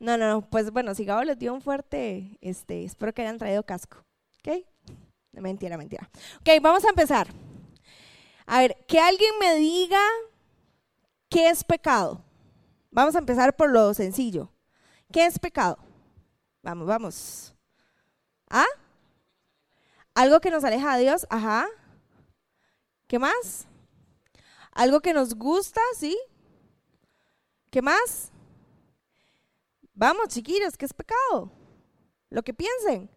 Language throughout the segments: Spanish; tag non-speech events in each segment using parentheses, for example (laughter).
No, no, no, pues bueno, si Gabo les dio un fuerte, este, espero que hayan traído casco, ¿ok? Mentira, mentira. Ok, vamos a empezar. A ver, que alguien me diga qué es pecado. Vamos a empezar por lo sencillo. ¿Qué es pecado? Vamos, vamos. ¿Ah? Algo que nos aleja de Dios, ajá. ¿Qué más? Algo que nos gusta, ¿sí? ¿Qué más? Vamos, chiquillos, ¿qué es pecado? Lo que piensen.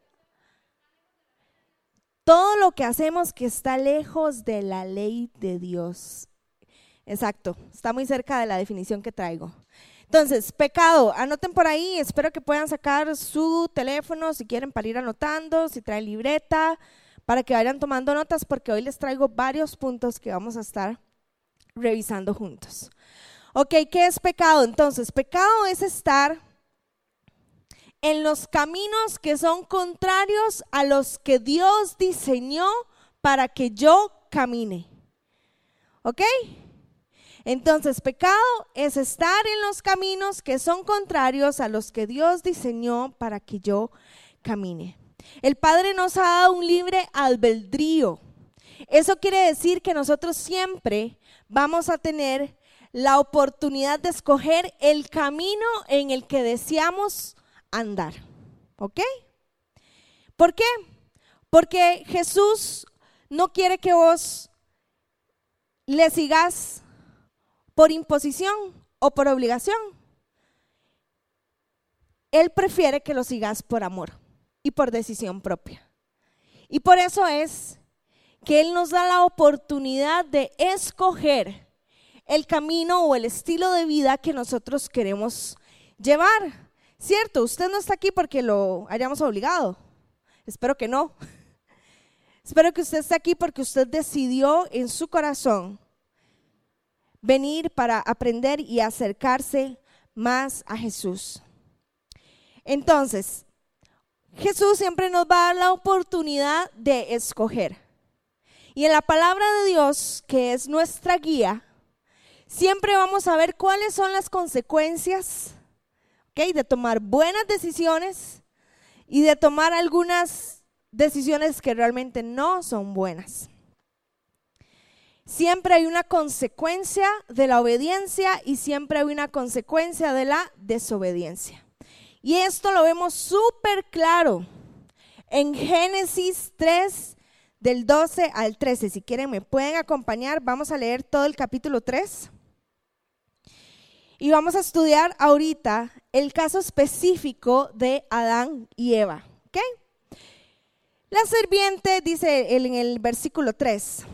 Todo lo que hacemos que está lejos de la ley de Dios. Exacto, está muy cerca de la definición que traigo. Entonces, pecado, anoten por ahí, espero que puedan sacar su teléfono si quieren para ir anotando, si traen libreta, para que vayan tomando notas, porque hoy les traigo varios puntos que vamos a estar revisando juntos. Ok, ¿qué es pecado? Entonces, pecado es estar en los caminos que son contrarios a los que Dios diseñó para que yo camine. ¿Ok? Entonces, pecado es estar en los caminos que son contrarios a los que Dios diseñó para que yo camine. El Padre nos ha dado un libre albedrío. Eso quiere decir que nosotros siempre vamos a tener la oportunidad de escoger el camino en el que deseamos andar. ¿Ok? ¿Por qué? Porque Jesús no quiere que vos le sigas por imposición o por obligación. Él prefiere que lo sigas por amor y por decisión propia. Y por eso es que Él nos da la oportunidad de escoger el camino o el estilo de vida que nosotros queremos llevar. ¿Cierto? Usted no está aquí porque lo hayamos obligado. Espero que no. (laughs) Espero que usted esté aquí porque usted decidió en su corazón venir para aprender y acercarse más a Jesús. Entonces, Jesús siempre nos va a dar la oportunidad de escoger. Y en la palabra de Dios, que es nuestra guía, siempre vamos a ver cuáles son las consecuencias de tomar buenas decisiones y de tomar algunas decisiones que realmente no son buenas. Siempre hay una consecuencia de la obediencia y siempre hay una consecuencia de la desobediencia. Y esto lo vemos súper claro en Génesis 3, del 12 al 13. Si quieren, me pueden acompañar. Vamos a leer todo el capítulo 3. Y vamos a estudiar ahorita el caso específico de Adán y Eva. La serpiente, dice en el versículo 3,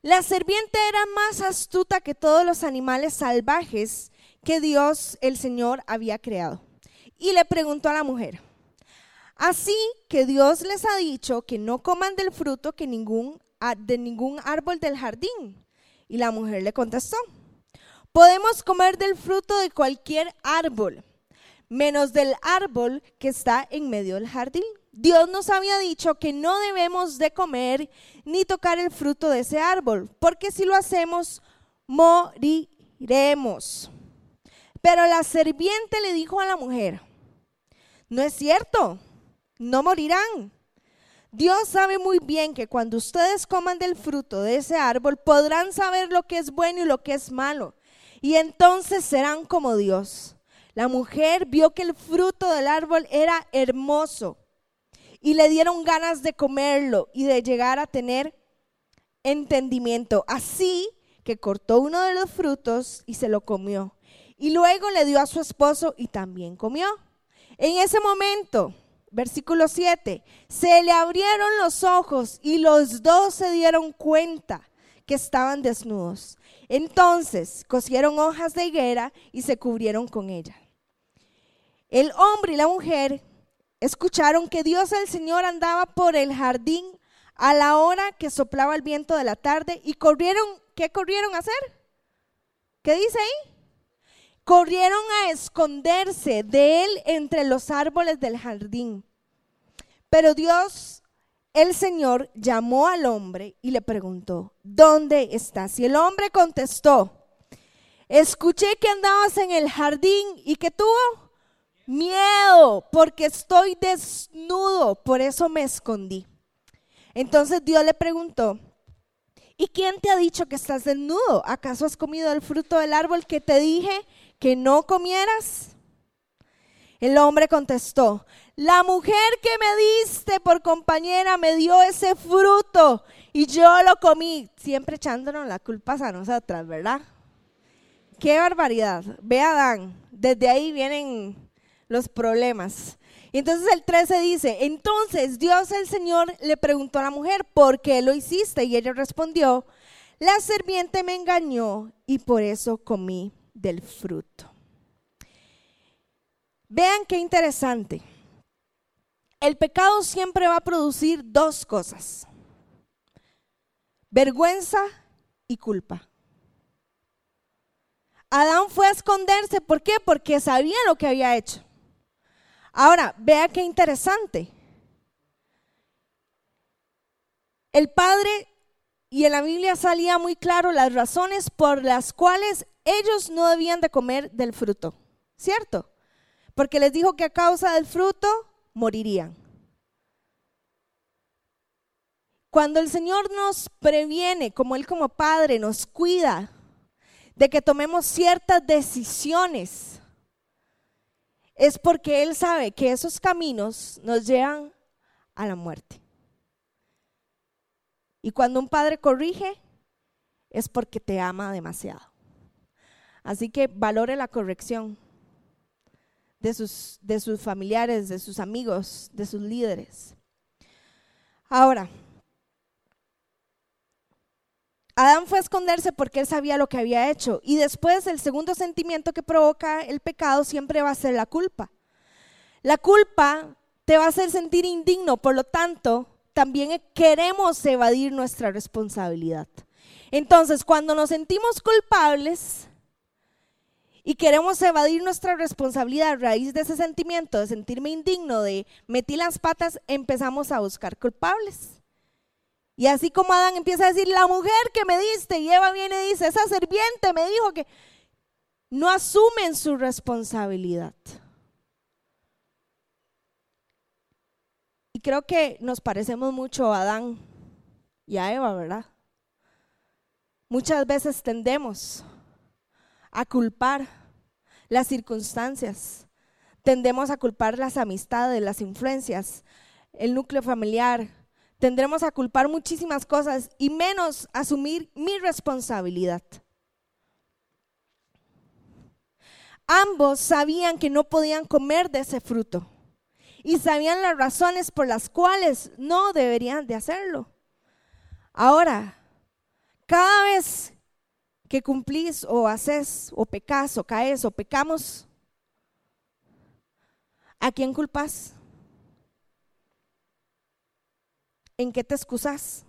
la serpiente era más astuta que todos los animales salvajes que Dios el Señor había creado. Y le preguntó a la mujer, así que Dios les ha dicho que no coman del fruto que de ningún árbol del jardín. Y la mujer le contestó, podemos comer del fruto de cualquier árbol, menos del árbol que está en medio del jardín Dios nos había dicho que no debemos de comer ni tocar el fruto de ese árbol, porque si lo hacemos, moriremos. Pero la serpiente le dijo a la mujer, no es cierto, no morirán. Dios sabe muy bien que cuando ustedes coman del fruto de ese árbol podrán saber lo que es bueno y lo que es malo, y entonces serán como Dios. La mujer vio que el fruto del árbol era hermoso y le dieron ganas de comerlo y de llegar a tener entendimiento. Así que cortó uno de los frutos y se lo comió. Y luego le dio a su esposo y también comió. En ese momento, versículo 7, se le abrieron los ojos y los dos se dieron cuenta que estaban desnudos. Entonces cosieron hojas de higuera y se cubrieron con ella. El hombre y la mujer escucharon que Dios el Señor andaba por el jardín a la hora que soplaba el viento de la tarde y corrieron, ¿qué corrieron a hacer? ¿Qué dice ahí? Corrieron a esconderse de él entre los árboles del jardín. Pero Dios, el Señor, llamó al hombre y le preguntó, ¿dónde estás? Y el hombre contestó, escuché que andabas en el jardín y que tuvo Miedo, porque estoy desnudo, por eso me escondí. Entonces Dios le preguntó, ¿y quién te ha dicho que estás desnudo? ¿Acaso has comido el fruto del árbol que te dije que no comieras? El hombre contestó, la mujer que me diste por compañera me dio ese fruto y yo lo comí, siempre echándonos la culpa a nosotras, ¿verdad? Qué barbaridad. Ve a Adán, desde ahí vienen los problemas. Y entonces el 13 dice, entonces Dios el Señor le preguntó a la mujer, ¿por qué lo hiciste? Y ella respondió, la serpiente me engañó y por eso comí del fruto. Vean qué interesante. El pecado siempre va a producir dos cosas. Vergüenza y culpa. Adán fue a esconderse, ¿por qué? Porque sabía lo que había hecho. Ahora, vea qué interesante. El Padre, y en la Biblia salía muy claro las razones por las cuales ellos no debían de comer del fruto, ¿cierto? Porque les dijo que a causa del fruto morirían. Cuando el Señor nos previene, como Él como Padre nos cuida de que tomemos ciertas decisiones, es porque Él sabe que esos caminos nos llevan a la muerte. Y cuando un padre corrige, es porque te ama demasiado. Así que valore la corrección de sus, de sus familiares, de sus amigos, de sus líderes. Ahora, Adán fue a esconderse porque él sabía lo que había hecho. Y después el segundo sentimiento que provoca el pecado siempre va a ser la culpa. La culpa te va a hacer sentir indigno, por lo tanto, también queremos evadir nuestra responsabilidad. Entonces, cuando nos sentimos culpables y queremos evadir nuestra responsabilidad a raíz de ese sentimiento de sentirme indigno, de metí las patas, empezamos a buscar culpables. Y así como Adán empieza a decir, la mujer que me diste, y Eva viene y dice, esa serpiente me dijo que no asumen su responsabilidad. Y creo que nos parecemos mucho a Adán y a Eva, ¿verdad? Muchas veces tendemos a culpar las circunstancias, tendemos a culpar las amistades, las influencias, el núcleo familiar, tendremos a culpar muchísimas cosas y menos asumir mi responsabilidad. Ambos sabían que no podían comer de ese fruto y sabían las razones por las cuales no deberían de hacerlo. Ahora, cada vez que cumplís o haces o pecas o caes o pecamos, ¿a quién culpas? ¿en qué te excusas?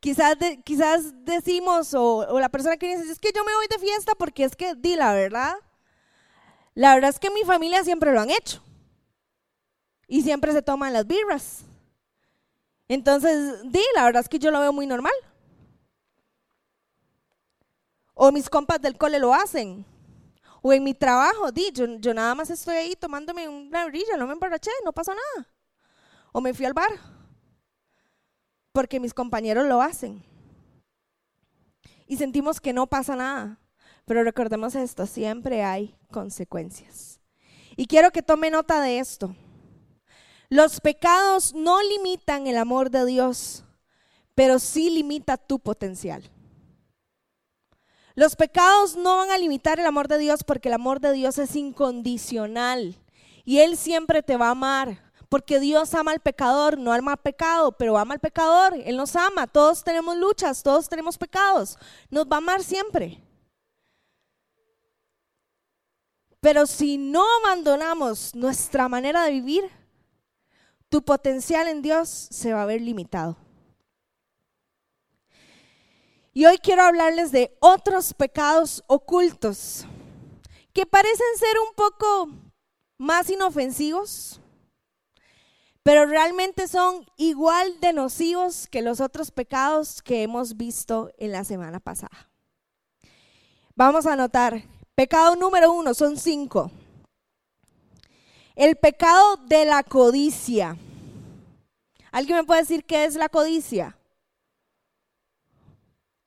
Quizás, quizás decimos, o, la persona que dice, es que yo me voy de fiesta porque es que, di la verdad, la verdad es que mi familia siempre lo han hecho. Y siempre se toman las birras. Entonces, di, la verdad es que yo lo veo muy normal. O mis compas del cole lo hacen. O en mi trabajo, di, yo, nada más estoy ahí tomándome una brilla, no me emborraché, no pasa nada o me fui al bar, porque mis compañeros lo hacen. Y sentimos que no pasa nada, pero recordemos esto, siempre hay consecuencias. Y quiero que tome nota de esto. Los pecados no limitan el amor de Dios, pero sí limita tu potencial. Los pecados no van a limitar el amor de Dios porque el amor de Dios es incondicional y Él siempre te va a amar. Porque Dios ama al pecador, no ama al pecado, pero ama al pecador. Él nos ama. Todos tenemos luchas, todos tenemos pecados. Nos va a amar siempre. Pero si no abandonamos nuestra manera de vivir, tu potencial en Dios se va a ver limitado. Y hoy quiero hablarles de otros pecados ocultos que parecen ser un poco más inofensivos, pero realmente son igual de nocivos que los otros pecados que hemos visto en la semana pasada. Vamos a anotar Pecado número uno, son cinco. El pecado de la codicia. ¿Alguien me puede decir qué es la codicia?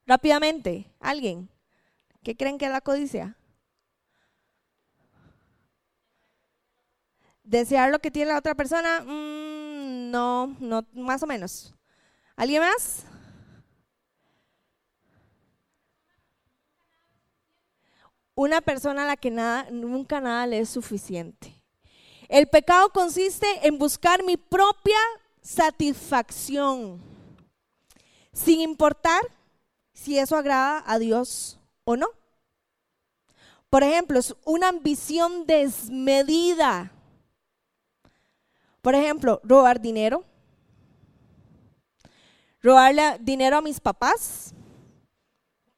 Rápidamente, ¿alguien? ¿Qué creen que es la codicia? ¿Desear lo que tiene la otra persona? Mm, no, no, más o menos. ¿Alguien más? Una persona a la que nada, nunca nada le es suficiente. El pecado consiste en buscar mi propia satisfacción, sin importar si eso agrada a Dios o no. Por ejemplo, es una ambición desmedida. Por ejemplo, robar dinero. Robarle dinero a mis papás.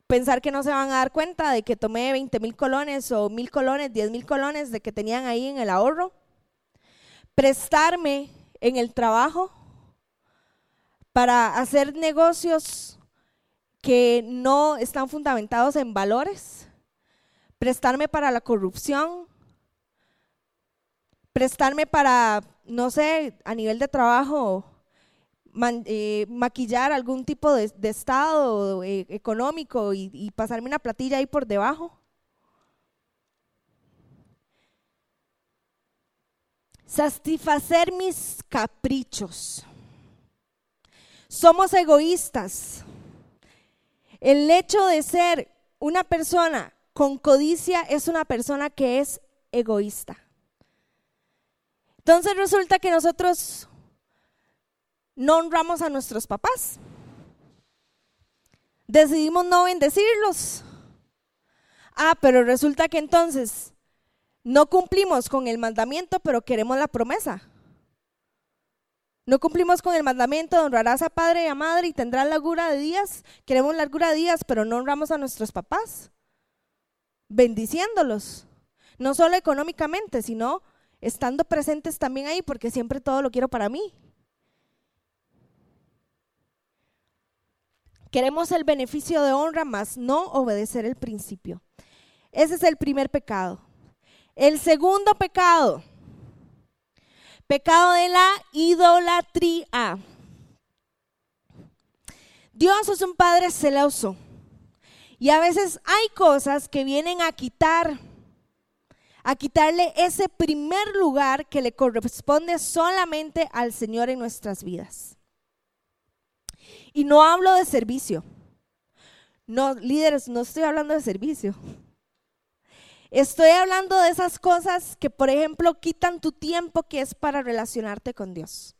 Pensar que no se van a dar cuenta de que tomé 20 mil colones o mil colones, 10 mil colones de que tenían ahí en el ahorro. Prestarme en el trabajo para hacer negocios que no están fundamentados en valores, prestarme para la corrupción, prestarme para, no sé, a nivel de trabajo, eh, maquillar algún tipo de, estado eh, económico y, y pasarme una platilla ahí por debajo. Satisfacer mis caprichos. Somos egoístas. El hecho de ser una persona con codicia es una persona que es egoísta. Entonces resulta que nosotros no honramos a nuestros papás. Decidimos no bendecirlos. Ah, pero resulta que entonces no cumplimos con el mandamiento, pero queremos la promesa. No cumplimos con el mandamiento de honrarás a padre y a madre y tendrás largura de días. Queremos largura de días, pero no honramos a nuestros papás, bendiciéndolos. No solo económicamente, sino estando presentes también ahí, porque siempre todo lo quiero para mí. Queremos el beneficio de honra, más no obedecer el principio. Ese es el primer pecado. El segundo pecado Pecado de la idolatría. Dios es un Padre celoso. Y a veces hay cosas que vienen a quitar, a quitarle ese primer lugar que le corresponde solamente al Señor en nuestras vidas. Y no hablo de servicio. No, líderes, no estoy hablando de servicio. Estoy hablando de esas cosas que, por ejemplo, quitan tu tiempo que es para relacionarte con Dios.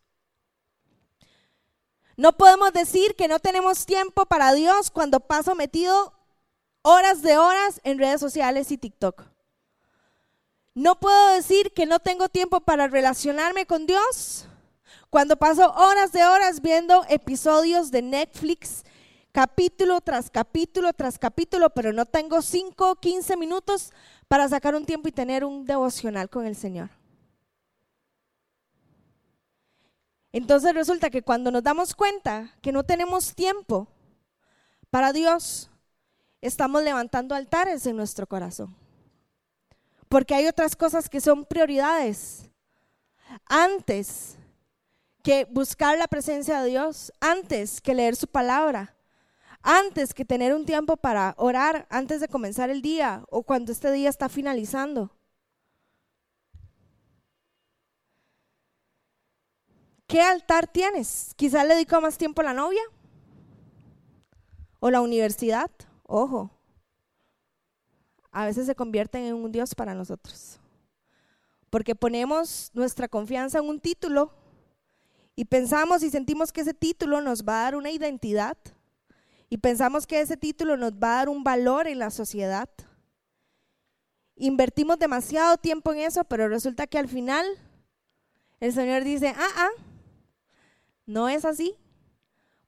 No podemos decir que no tenemos tiempo para Dios cuando paso metido horas de horas en redes sociales y TikTok. No puedo decir que no tengo tiempo para relacionarme con Dios cuando paso horas de horas viendo episodios de Netflix capítulo tras capítulo tras capítulo, pero no tengo 5 o 15 minutos para sacar un tiempo y tener un devocional con el Señor. Entonces resulta que cuando nos damos cuenta que no tenemos tiempo para Dios, estamos levantando altares en nuestro corazón. Porque hay otras cosas que son prioridades. Antes que buscar la presencia de Dios, antes que leer su palabra, antes que tener un tiempo para orar antes de comenzar el día o cuando este día está finalizando. ¿Qué altar tienes? Quizás le dedico más tiempo a la novia o la universidad. Ojo, a veces se convierten en un Dios para nosotros. Porque ponemos nuestra confianza en un título y pensamos y sentimos que ese título nos va a dar una identidad y pensamos que ese título nos va a dar un valor en la sociedad. Invertimos demasiado tiempo en eso, pero resulta que al final el Señor dice, ah, ah, no es así,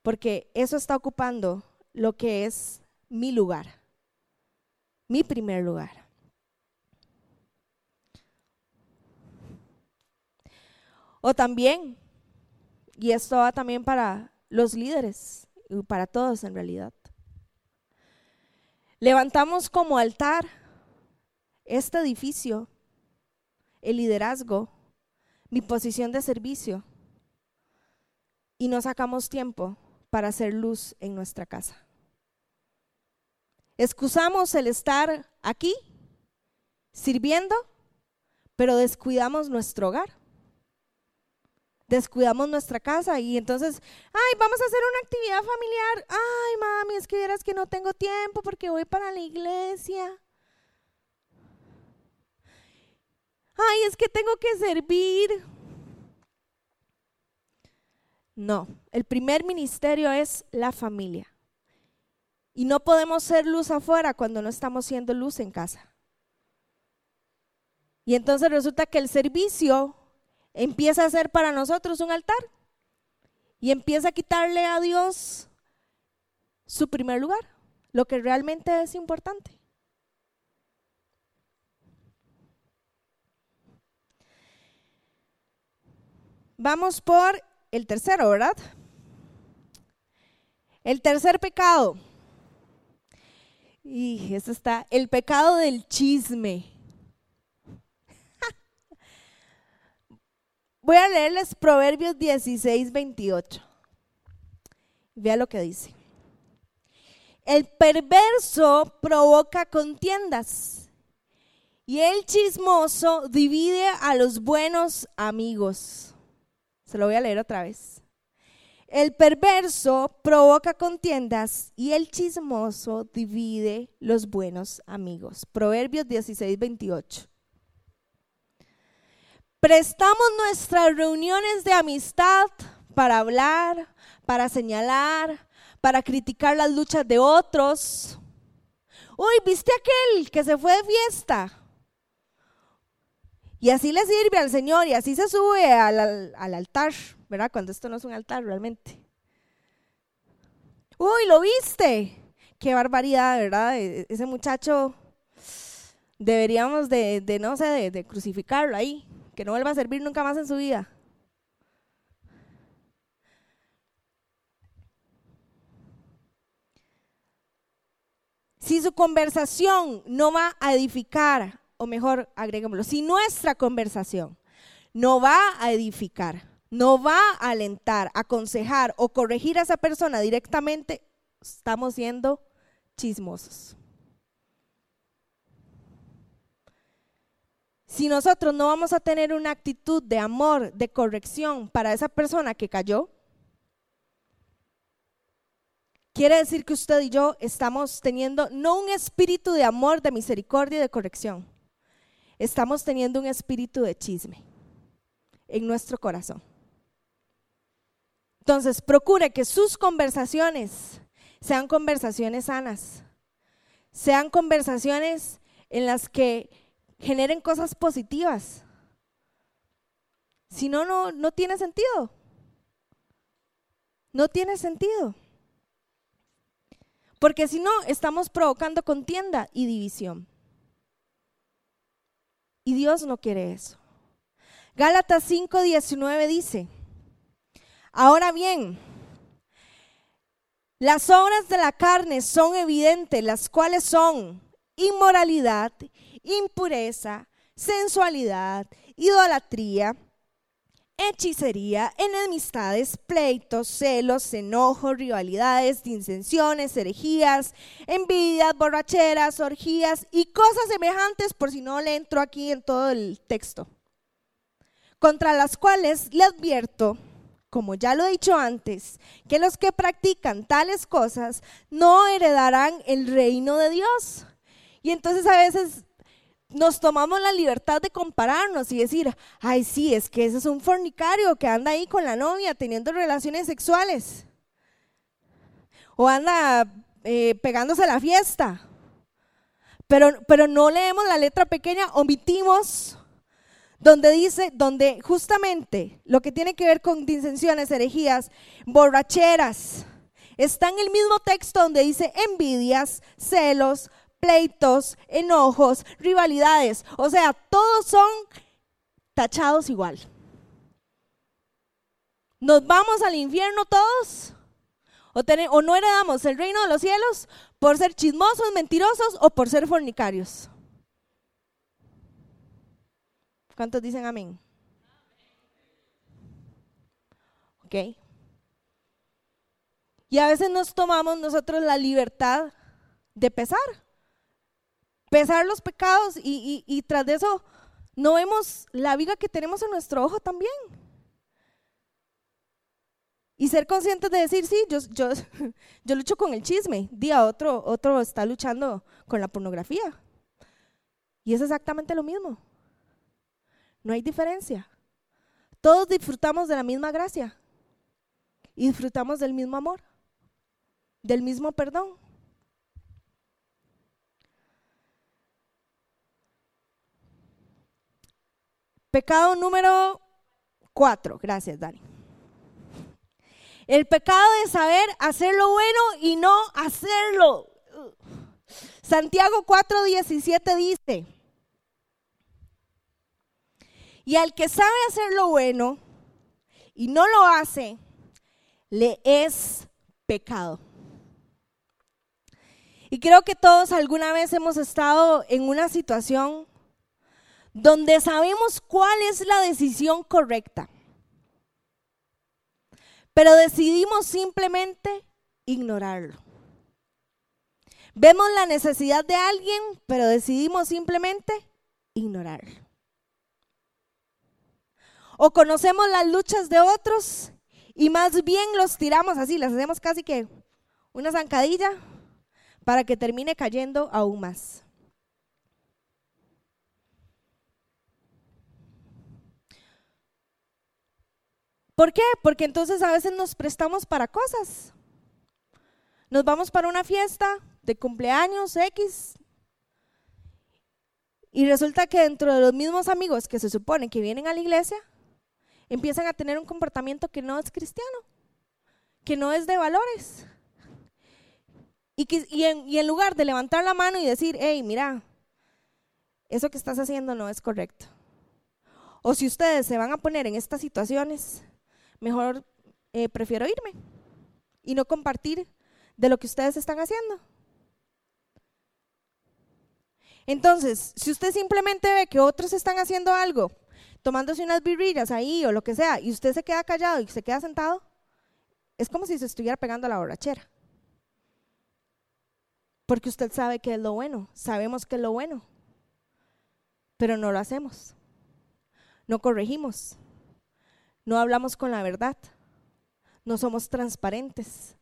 porque eso está ocupando lo que es mi lugar, mi primer lugar. O también, y esto va también para los líderes, para todos en realidad. Levantamos como altar este edificio, el liderazgo, mi posición de servicio, y no sacamos tiempo para hacer luz en nuestra casa. Excusamos el estar aquí sirviendo, pero descuidamos nuestro hogar. Descuidamos nuestra casa y entonces, ay, vamos a hacer una actividad familiar. Ay, mami, es que vieras que no tengo tiempo porque voy para la iglesia. Ay, es que tengo que servir. No, el primer ministerio es la familia. Y no podemos ser luz afuera cuando no estamos siendo luz en casa. Y entonces resulta que el servicio empieza a ser para nosotros un altar y empieza a quitarle a Dios su primer lugar, lo que realmente es importante. Vamos por el tercero, ¿verdad? El tercer pecado. Y eso está, el pecado del chisme. Voy a leerles Proverbios 16, 28. Vea lo que dice. El perverso provoca contiendas y el chismoso divide a los buenos amigos. Se lo voy a leer otra vez. El perverso provoca contiendas y el chismoso divide los buenos amigos. Proverbios 16, 28. Prestamos nuestras reuniones de amistad para hablar, para señalar, para criticar las luchas de otros. Uy, ¿viste aquel que se fue de fiesta? Y así le sirve al Señor y así se sube al, al, altar, ¿verdad? Cuando esto no es un altar realmente. Uy, ¿lo viste? Qué barbaridad, ¿verdad? E, ese muchacho deberíamos de, de no sé, de crucificarlo ahí que no vuelva a servir nunca más en su vida. Si su conversación no va a edificar, o mejor, agreguémoslo, si nuestra conversación no va a edificar, no va a alentar, aconsejar o corregir a esa persona directamente, estamos siendo chismosos. Si nosotros no vamos a tener una actitud de amor, de corrección para esa persona que cayó, quiere decir que usted y yo estamos teniendo no un espíritu de amor, de misericordia y de corrección, estamos teniendo un espíritu de chisme en nuestro corazón. Entonces, procure que sus conversaciones sean conversaciones sanas, sean conversaciones en las que generen cosas positivas. Si no, no, no tiene sentido. No tiene sentido. Porque si no, estamos provocando contienda y división. Y Dios no quiere eso. Gálatas 5:19 dice, ahora bien, las obras de la carne son evidentes, las cuales son inmoralidad, impureza, sensualidad, idolatría, hechicería, enemistades, pleitos, celos, enojos, rivalidades, disensiones, herejías, envidias, borracheras, orgías y cosas semejantes, por si no le entro aquí en todo el texto, contra las cuales le advierto, como ya lo he dicho antes, que los que practican tales cosas no heredarán el reino de Dios. Y entonces a veces nos tomamos la libertad de compararnos y decir, ay, sí, es que ese es un fornicario que anda ahí con la novia teniendo relaciones sexuales. O anda eh, pegándose a la fiesta. Pero, pero no leemos la letra pequeña, omitimos donde dice, donde justamente lo que tiene que ver con disensiones, herejías, borracheras, está en el mismo texto donde dice envidias, celos, pleitos, enojos, rivalidades. O sea, todos son tachados igual. ¿Nos vamos al infierno todos? ¿O, ¿O, no heredamos el reino de los cielos por ser chismosos, mentirosos o por ser fornicarios? ¿Cuántos dicen amén? ¿Ok? Y a veces nos tomamos nosotros la libertad de pesar, pesar los pecados y, tras de eso no vemos la viga que tenemos en nuestro ojo también. Y ser conscientes de decir, sí, yo, yo, (laughs) yo lucho con el chisme, día otro, otro está luchando con la pornografía. Y es exactamente lo mismo. No hay diferencia. Todos disfrutamos de la misma gracia y disfrutamos del mismo amor, del mismo perdón. Pecado número cuatro. Gracias, Dani. El pecado de saber hacer lo bueno y no hacerlo. Santiago 4:17 dice, y al que sabe hacer lo bueno y no lo hace, le es pecado. Y creo que todos alguna vez hemos estado en una situación donde sabemos cuál es la decisión correcta, pero decidimos simplemente ignorarlo. Vemos la necesidad de alguien, pero decidimos simplemente ignorarlo. O conocemos las luchas de otros y más bien los tiramos así, les hacemos casi que una zancadilla para que termine cayendo aún más. ¿Por qué? Porque entonces a veces nos prestamos para cosas. Nos vamos para una fiesta de cumpleaños X y resulta que dentro de los mismos amigos que se supone que vienen a la iglesia, empiezan a tener un comportamiento que no es cristiano, que no es de valores. Y, que, en, y en lugar de levantar la mano y decir, hey, mira, eso que estás haciendo no es correcto. O si ustedes se van a poner en estas situaciones, mejor eh, prefiero irme y no compartir de lo que ustedes están haciendo. Entonces, si usted simplemente ve que otros están haciendo algo, tomándose unas birrillas ahí o lo que sea, y usted se queda callado y se queda sentado, es como si se estuviera pegando a la borrachera. Porque usted sabe que es lo bueno, sabemos que es lo bueno, pero no lo hacemos, no corregimos, no hablamos con la verdad, no somos transparentes.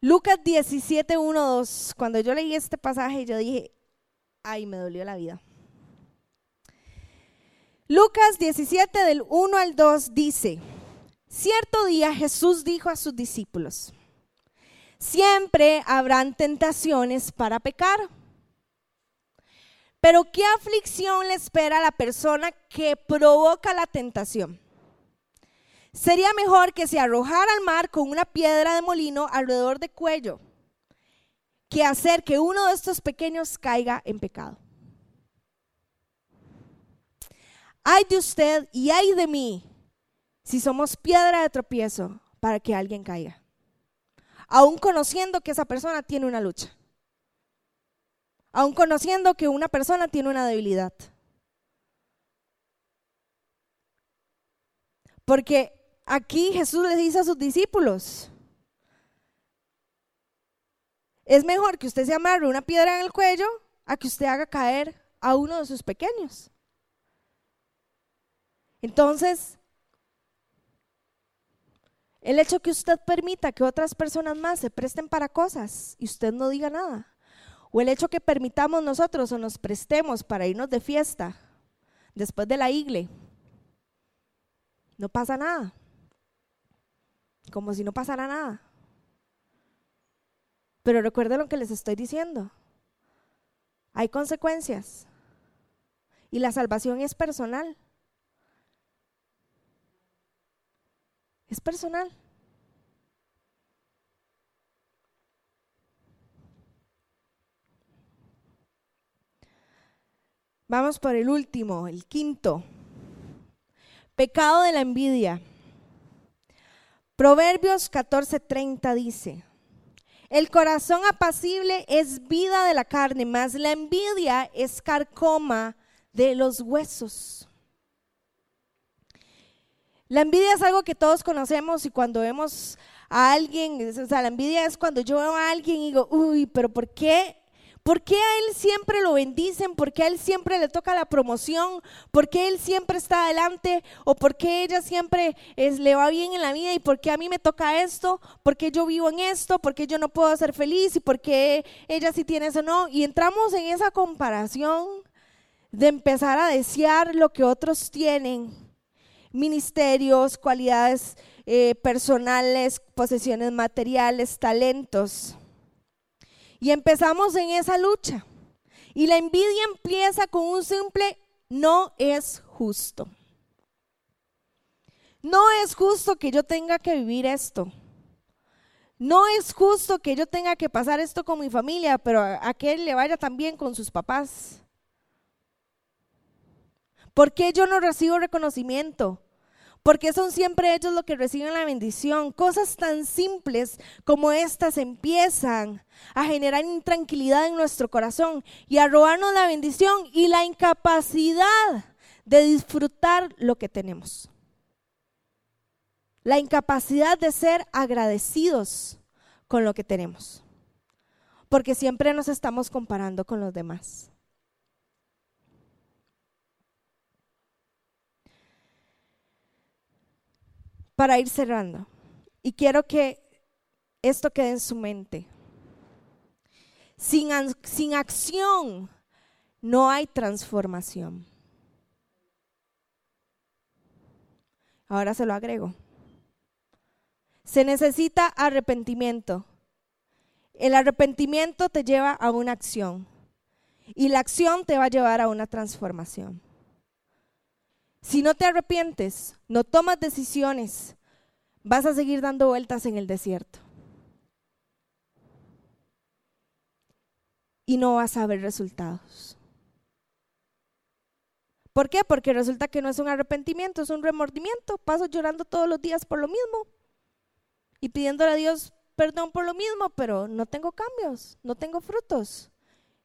Lucas 17, 1, 2. Cuando yo leí este pasaje, yo dije, ay, me dolió la vida. Lucas 17, del 1 al 2 dice, cierto día Jesús dijo a sus discípulos, siempre habrán tentaciones para pecar pero ¿qué aflicción le espera a la persona que provoca la tentación? Sería mejor que se arrojara al mar con una piedra de molino alrededor de cuello que hacer que uno de estos pequeños caiga en pecado. Ay de usted y ay de mí si somos piedra de tropiezo para que alguien caiga, aún conociendo que esa persona tiene una lucha aun conociendo que una persona tiene una debilidad. Porque aquí Jesús le dice a sus discípulos, es mejor que usted se amarre una piedra en el cuello a que usted haga caer a uno de sus pequeños. Entonces, el hecho que usted permita que otras personas más se presten para cosas y usted no diga nada, o el hecho que permitamos nosotros o nos prestemos para irnos de fiesta después de la igle, no pasa nada. Como si no pasara nada. Pero recuerden lo que les estoy diciendo. Hay consecuencias. Y la salvación es personal. Es personal. Vamos por el último, el quinto. Pecado de la envidia. Proverbios 14:30 dice, El corazón apacible es vida de la carne, más la envidia es carcoma de los huesos. La envidia es algo que todos conocemos y cuando vemos a alguien, o sea, la envidia es cuando yo veo a alguien y digo, uy, pero ¿por qué ¿Por qué a él siempre lo bendicen? ¿Por qué a él siempre le toca la promoción? ¿Por qué él siempre está adelante? ¿O por qué ella siempre le va bien en la vida? ¿Y por qué a mí me toca esto? ¿Por qué yo vivo en esto? ¿Por qué yo no puedo ser feliz? ¿Y por qué ella sí tiene eso? No. Y entramos en esa comparación de empezar a desear lo que otros tienen. Ministerios, cualidades eh, personales, posesiones materiales, talentos. Y empezamos en esa lucha. Y la envidia empieza con un simple no es justo. No es justo que yo tenga que vivir esto. No es justo que yo tenga que pasar esto con mi familia, pero a, que él le vaya también con sus papás. ¿Por qué yo no recibo reconocimiento? Porque son siempre ellos los que reciben la bendición. Cosas tan simples como estas empiezan a generar intranquilidad en nuestro corazón y a robarnos la bendición y la incapacidad de disfrutar lo que tenemos. La incapacidad de ser agradecidos con lo que tenemos. Porque siempre nos estamos comparando con los demás. Para ir cerrando. Y quiero que esto quede en su mente. Sin, sin acción no hay transformación. Ahora se lo agrego. Se necesita arrepentimiento. El arrepentimiento te lleva a una acción y la acción te va a llevar a una transformación. Si no te arrepientes, no tomas decisiones, vas a seguir dando vueltas en el desierto. Y no vas a ver resultados. ¿Por qué? Porque resulta que no es un arrepentimiento, es un remordimiento. Paso llorando todos los días por lo mismo y pidiéndole a Dios perdón por lo mismo, pero no tengo cambios, no tengo frutos.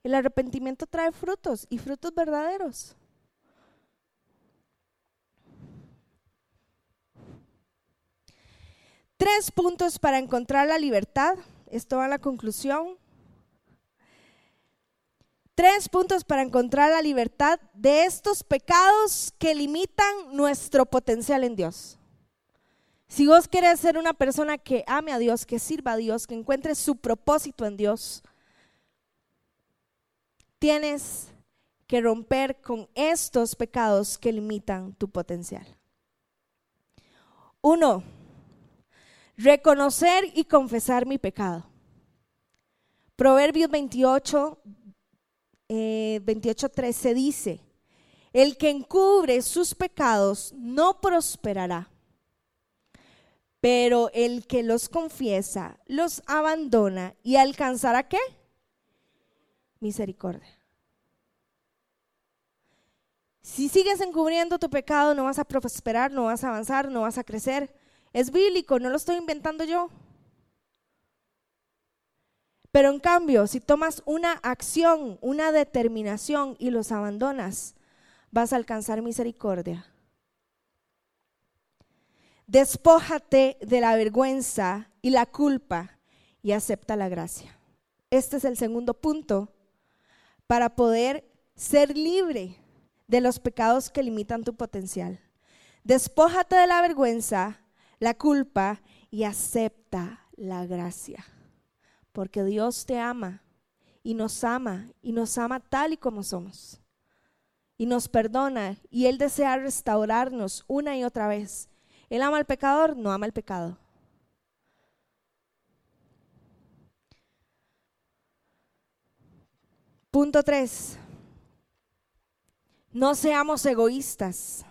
El arrepentimiento trae frutos y frutos verdaderos. Tres puntos para encontrar la libertad. Esto va a la conclusión. Tres puntos para encontrar la libertad de estos pecados que limitan nuestro potencial en Dios. Si vos querés ser una persona que ame a Dios, que sirva a Dios, que encuentre su propósito en Dios, tienes que romper con estos pecados que limitan tu potencial. Uno, reconocer y confesar mi pecado. Proverbios 28, eh, 28, 13 dice, el que encubre sus pecados no prosperará, pero el que los confiesa los abandona y alcanzará qué? Misericordia. Si sigues encubriendo tu pecado, no vas a prosperar, no vas a avanzar, no vas a crecer. Es bíblico, no lo estoy inventando yo. Pero en cambio, si tomas una acción, una determinación y los abandonas, vas a alcanzar misericordia. Despójate de la vergüenza y la culpa y acepta la gracia. Este es el segundo punto para poder ser libre de los pecados que limitan tu potencial. Despójate de la vergüenza la culpa y acepta la gracia. Porque Dios te ama y nos ama y nos ama tal y como somos. Y nos perdona y Él desea restaurarnos una y otra vez. Él ama al pecador, no ama al pecado. Punto 3. No seamos egoístas.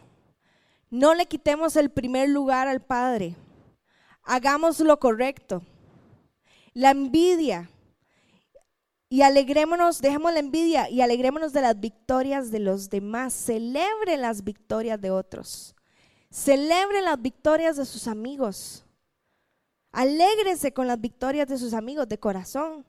No le quitemos el primer lugar al Padre. Hagamos lo correcto. La envidia. Y alegrémonos, dejemos la envidia y alegrémonos de las victorias de los demás. Celebren las victorias de otros. Celebren las victorias de sus amigos. Alégrese con las victorias de sus amigos de corazón.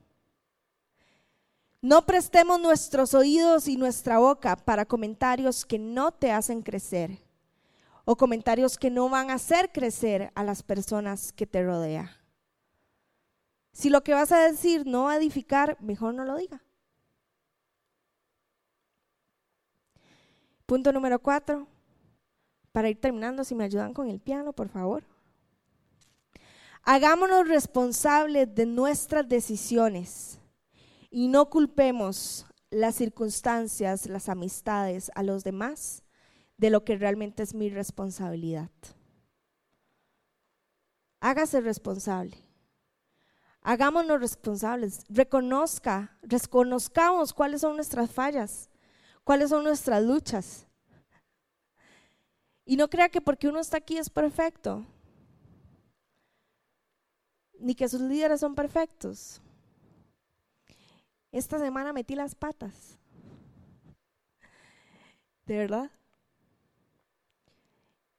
No prestemos nuestros oídos y nuestra boca para comentarios que no te hacen crecer o comentarios que no van a hacer crecer a las personas que te rodean. Si lo que vas a decir no va a edificar, mejor no lo diga. Punto número cuatro. Para ir terminando, si me ayudan con el piano, por favor. Hagámonos responsables de nuestras decisiones y no culpemos las circunstancias, las amistades a los demás de lo que realmente es mi responsabilidad. Hágase responsable. Hagámonos responsables. Reconozca, reconozcamos cuáles son nuestras fallas, cuáles son nuestras luchas. Y no crea que porque uno está aquí es perfecto, ni que sus líderes son perfectos. Esta semana metí las patas. De verdad.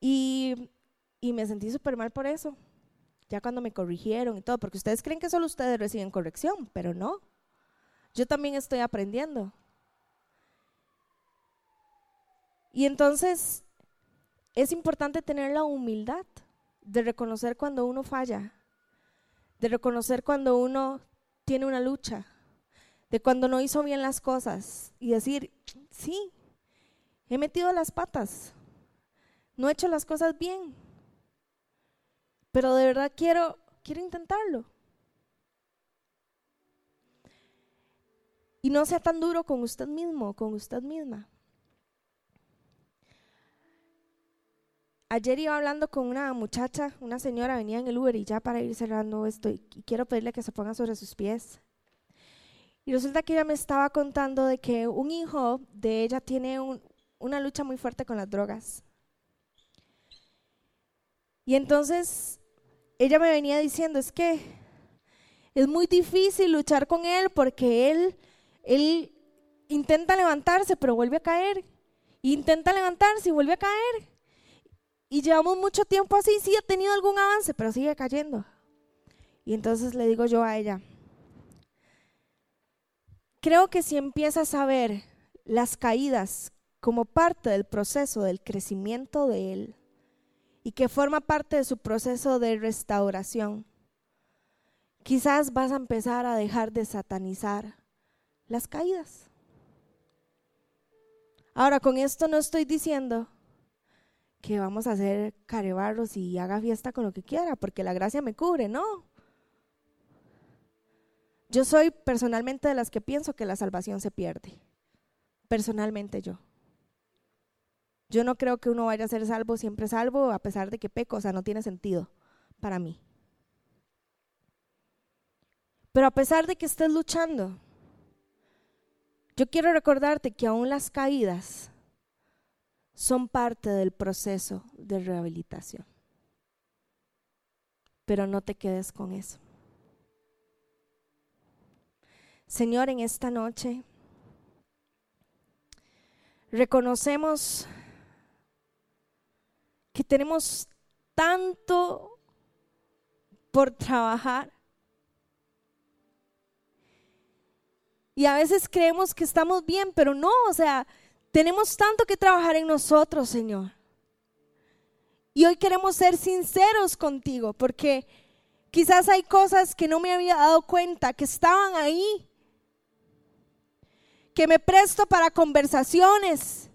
Y, me sentí súper mal por eso. Ya cuando me corrigieron y todo, porque ustedes creen que solo ustedes reciben corrección, pero no. Yo también estoy aprendiendo. Y entonces es importante tener la humildad de reconocer cuando uno falla, de reconocer cuando uno tiene una lucha, de cuando no hizo bien las cosas y decir, sí, he metido las patas, no he hecho las cosas bien, pero de verdad quiero, quiero intentarlo. Y no sea tan duro con usted mismo, con usted misma. Ayer iba hablando con una muchacha, una señora venía en el Uber y ya para ir cerrando esto, y quiero pedirle que se ponga sobre sus pies. Y resulta que ella me estaba contando de que un hijo de ella tiene una lucha muy fuerte con las drogas. Y entonces ella me venía diciendo, es que es muy difícil luchar con él porque él, él intenta levantarse pero vuelve a caer. Intenta levantarse y vuelve a caer. Y llevamos mucho tiempo así, sí ha tenido algún avance, pero sigue cayendo. Y entonces le digo yo a ella, Creo que si empiezas a ver las caídas como parte del proceso del crecimiento de Él y que forma parte de su proceso de restauración, quizás vas a empezar a dejar de satanizar las caídas. Ahora, con esto no estoy diciendo que vamos a hacer carebarros y haga fiesta con lo que quiera, porque la gracia me cubre, no. Yo soy personalmente de las que pienso que la salvación se pierde. Personalmente yo. Yo no creo que uno vaya a ser salvo siempre salvo a pesar de que peco, o sea, no tiene sentido para mí. Pero a pesar de que estés luchando, yo quiero recordarte que aún las caídas son parte del proceso de rehabilitación. Pero no te quedes con eso. Señor, en esta noche reconocemos que tenemos tanto por trabajar. Y a veces creemos que estamos bien, pero no, o sea, tenemos tanto que trabajar en nosotros, Señor. Y hoy queremos ser sinceros contigo, porque quizás hay cosas que no me había dado cuenta, que estaban ahí, que me presto para conversaciones,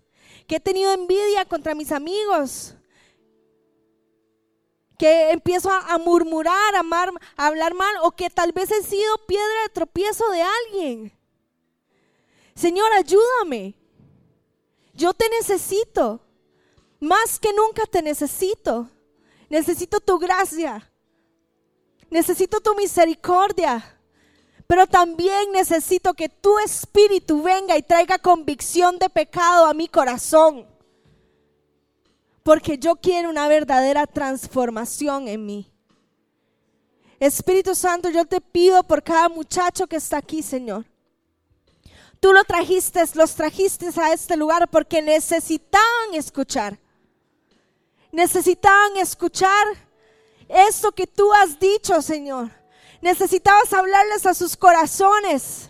que he tenido envidia contra mis amigos, que empiezo a, murmurar, a, a hablar mal, o que tal vez he sido piedra de tropiezo de alguien. Señor, ayúdame. Yo te necesito. Más que nunca te necesito. Necesito tu gracia. Necesito tu misericordia pero también necesito que tu espíritu venga y traiga convicción de pecado a mi corazón. Porque yo quiero una verdadera transformación en mí. Espíritu Santo, yo te pido por cada muchacho que está aquí, Señor. Tú lo trajiste, los trajiste a este lugar porque necesitaban escuchar. Necesitaban escuchar esto que tú has dicho, Señor. Necesitabas hablarles a sus corazones.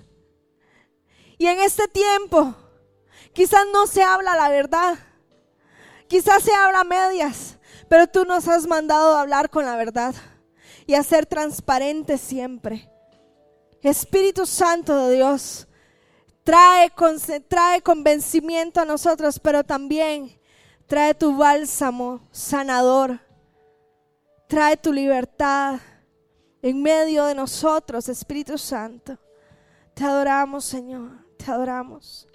Y en este tiempo, quizás no se habla la verdad. Quizás se habla medias, pero tú nos has mandado a hablar con la verdad y a ser transparentes siempre. Espíritu Santo de Dios, trae, trae convencimiento a nosotros, pero también trae tu bálsamo sanador. Trae tu libertad en medio de nosotros, Espíritu Santo. Te adoramos, Señor, te adoramos.